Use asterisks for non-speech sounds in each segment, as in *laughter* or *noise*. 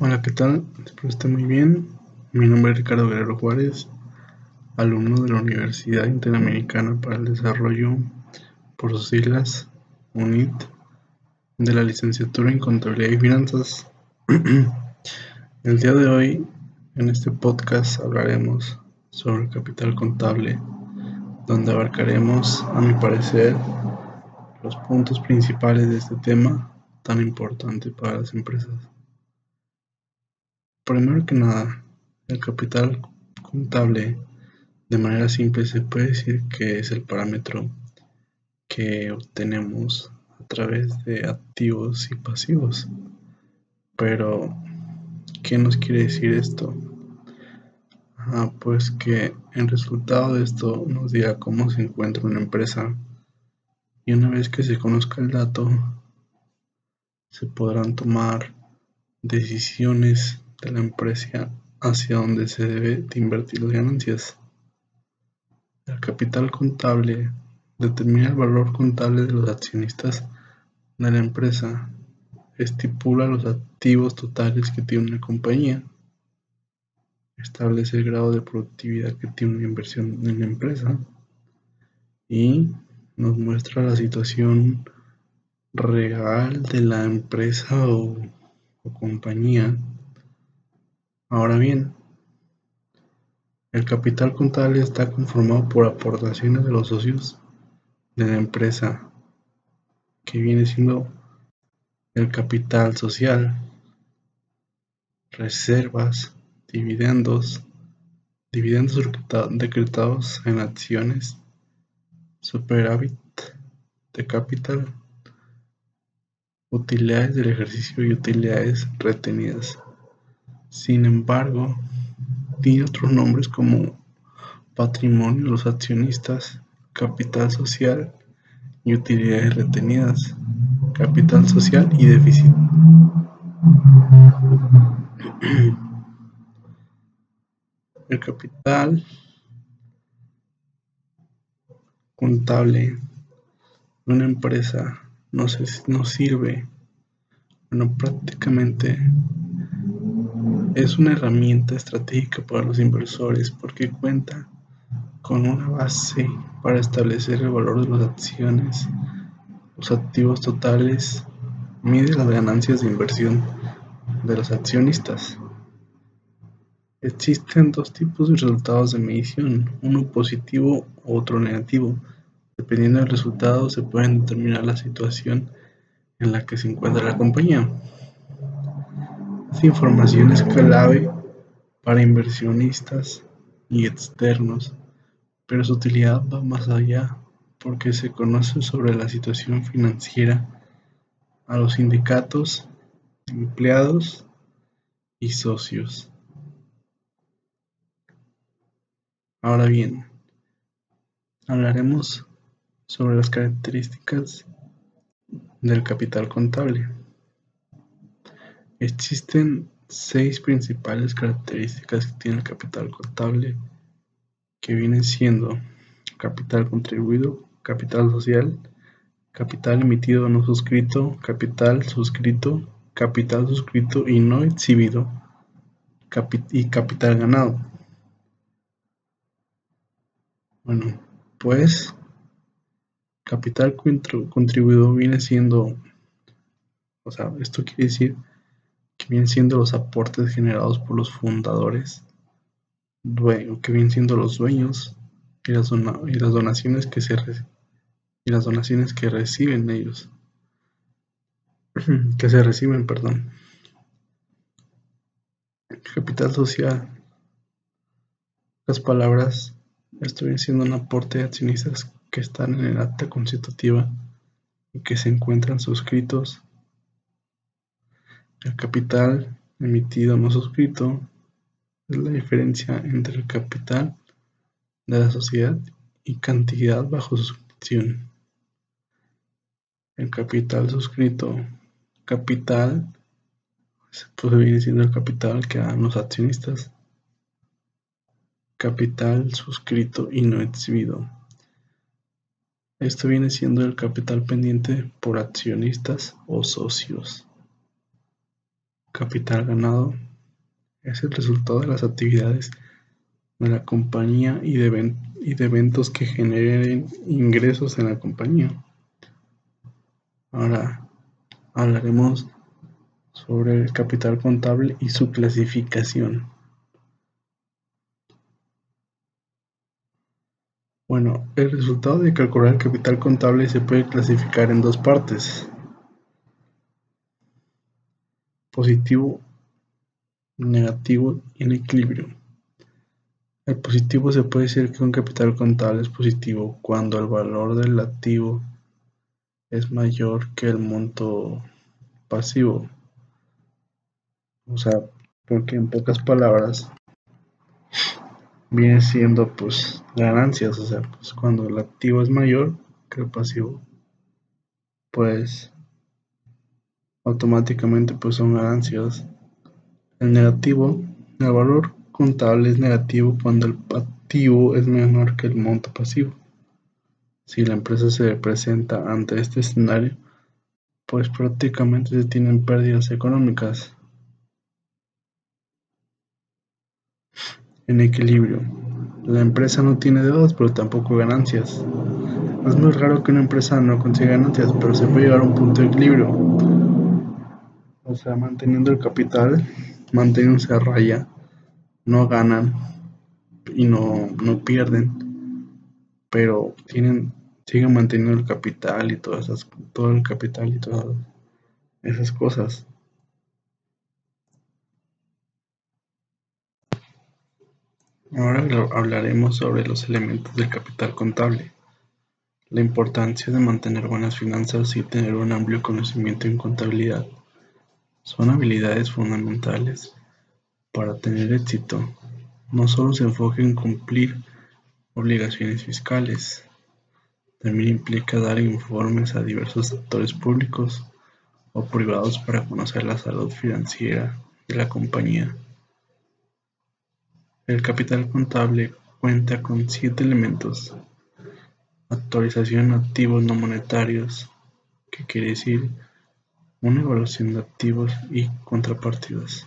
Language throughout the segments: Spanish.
Hola, ¿qué tal? Espero esté muy bien. Mi nombre es Ricardo Guerrero Juárez, alumno de la Universidad Interamericana para el Desarrollo, por sus siglas UNIT, de la licenciatura en Contabilidad y Finanzas. *clears throat* el día de hoy, en este podcast, hablaremos sobre capital contable, donde abarcaremos, a mi parecer, los puntos principales de este tema tan importante para las empresas. Primero que nada, el capital contable, de manera simple, se puede decir que es el parámetro que obtenemos a través de activos y pasivos. Pero, ¿qué nos quiere decir esto? Ah, pues que en resultado de esto nos dirá cómo se encuentra una empresa y una vez que se conozca el dato se podrán tomar decisiones de la empresa hacia donde se debe de invertir las ganancias. El capital contable determina el valor contable de los accionistas de la empresa, estipula los activos totales que tiene una compañía, establece el grado de productividad que tiene una inversión en la empresa y nos muestra la situación real de la empresa o, o compañía Ahora bien, el capital contable está conformado por aportaciones de los socios de la empresa, que viene siendo el capital social, reservas, dividendos, dividendos decretados en acciones, superávit de capital, utilidades del ejercicio y utilidades retenidas. Sin embargo, tiene otros nombres como patrimonio los accionistas, capital social y utilidades retenidas, capital social y déficit. *clears throat* El capital contable de una empresa no, no sirve, bueno, prácticamente es una herramienta estratégica para los inversores porque cuenta con una base para establecer el valor de las acciones, los activos totales, mide las ganancias de inversión de los accionistas. Existen dos tipos de resultados de medición, uno positivo u otro negativo. Dependiendo del resultado se puede determinar la situación en la que se encuentra la compañía. Esta información es clave para inversionistas y externos, pero su utilidad va más allá porque se conoce sobre la situación financiera a los sindicatos, empleados y socios. Ahora bien, hablaremos sobre las características del capital contable. Existen seis principales características que tiene el capital contable, que vienen siendo capital contribuido, capital social, capital emitido no suscrito, capital suscrito, capital suscrito y no exhibido, y capital ganado. Bueno, pues capital contribuido viene siendo, o sea, esto quiere decir vienen siendo los aportes generados por los fundadores, que vienen siendo los dueños y las, y las donaciones que se y las donaciones que reciben ellos, *clears throat* que se reciben, perdón. Capital social. Las palabras, esto viene siendo un aporte de accionistas que están en el acta constitutiva y que se encuentran suscritos el capital emitido no suscrito es la diferencia entre el capital de la sociedad y cantidad bajo suscripción. El capital suscrito, capital, pues viene siendo el capital que dan los accionistas. Capital suscrito y no exhibido. Esto viene siendo el capital pendiente por accionistas o socios. Capital ganado es el resultado de las actividades de la compañía y de, eventos que generen ingresos en la compañía. Ahora hablaremos sobre el capital contable y su clasificación. Bueno, el resultado de calcular el capital contable se puede clasificar en dos partes. Positivo, negativo y en equilibrio. El positivo se puede decir que un capital contable es positivo cuando el valor del activo es mayor que el monto pasivo. O sea, porque en pocas palabras viene siendo pues ganancias, o sea, pues cuando el activo es mayor que el pasivo, pues automáticamente pues son ganancias. El negativo, el valor contable es negativo cuando el activo es menor que el monto pasivo. Si la empresa se presenta ante este escenario, pues prácticamente se tienen pérdidas económicas. En equilibrio. La empresa no tiene deudas, pero tampoco ganancias. Es muy raro que una empresa no consiga ganancias, pero se puede llegar a un punto de equilibrio. O sea, manteniendo el capital, manteniéndose a raya, no ganan y no, no pierden, pero tienen, siguen manteniendo el capital y todas esas, todo el capital y todas esas cosas. Ahora hablaremos sobre los elementos del capital contable. La importancia de mantener buenas finanzas y tener un amplio conocimiento en contabilidad son habilidades fundamentales para tener éxito, no solo se enfoca en cumplir obligaciones fiscales, también implica dar informes a diversos sectores públicos o privados para conocer la salud financiera de la compañía. El capital contable cuenta con siete elementos. Actualización activos no monetarios, que quiere decir una evaluación de activos y contrapartidas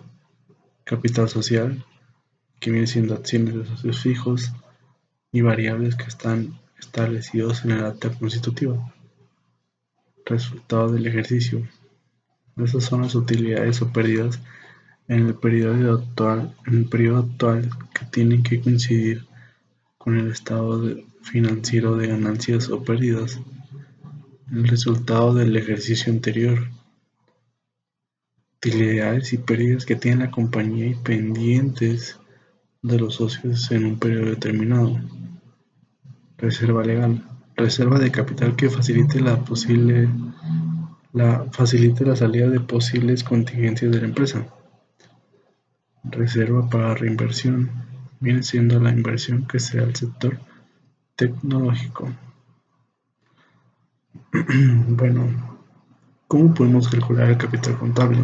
capital social, que viene siendo acciones de socios fijos y variables que están establecidos en el acta constitutiva. Resultado del ejercicio. Esas son las utilidades o pérdidas en el periodo actual, en el periodo actual que tienen que coincidir con el estado financiero de ganancias o pérdidas. El resultado del ejercicio anterior utilidades y pérdidas que tiene la compañía y pendientes de los socios en un periodo determinado. Reserva legal. Reserva de capital que facilite la posible la facilite la salida de posibles contingencias de la empresa. Reserva para reinversión. Viene siendo la inversión que sea el sector tecnológico. *clears throat* bueno, ¿cómo podemos calcular el capital contable?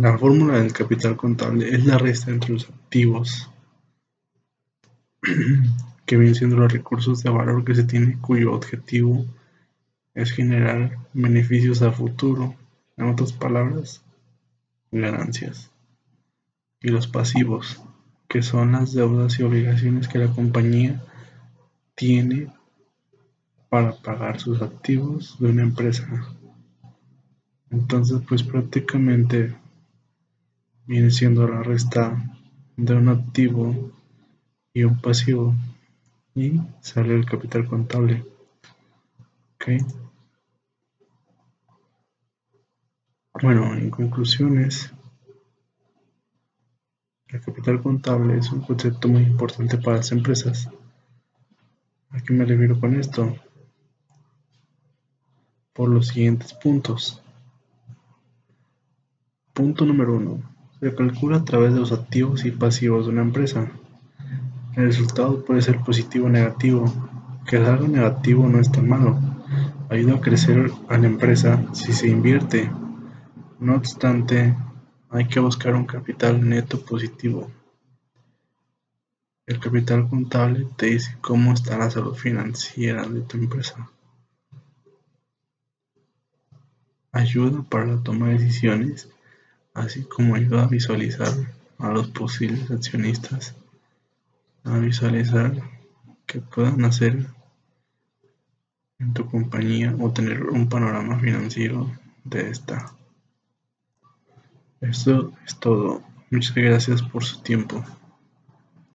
La fórmula del capital contable es la resta entre los activos, *clears throat* que vienen siendo los recursos de valor que se tiene cuyo objetivo es generar beneficios a futuro, en otras palabras, ganancias. Y los pasivos, que son las deudas y obligaciones que la compañía tiene para pagar sus activos de una empresa. Entonces, pues prácticamente viene siendo la resta de un activo y un pasivo y sale el capital contable. ¿Ok? Bueno, en conclusiones, el capital contable es un concepto muy importante para las empresas. ¿A qué me refiero con esto? Por los siguientes puntos. Punto número uno. Se calcula a través de los activos y pasivos de una empresa. El resultado puede ser positivo o negativo. Que algo negativo no es tan malo. Ayuda a crecer a la empresa si se invierte. No obstante, hay que buscar un capital neto positivo. El capital contable te dice cómo está la salud financiera de tu empresa. ayuda para la toma de decisiones, así como ayuda a visualizar a los posibles accionistas, a visualizar qué puedan hacer en tu compañía o tener un panorama financiero de esta. Esto es todo. Muchas gracias por su tiempo.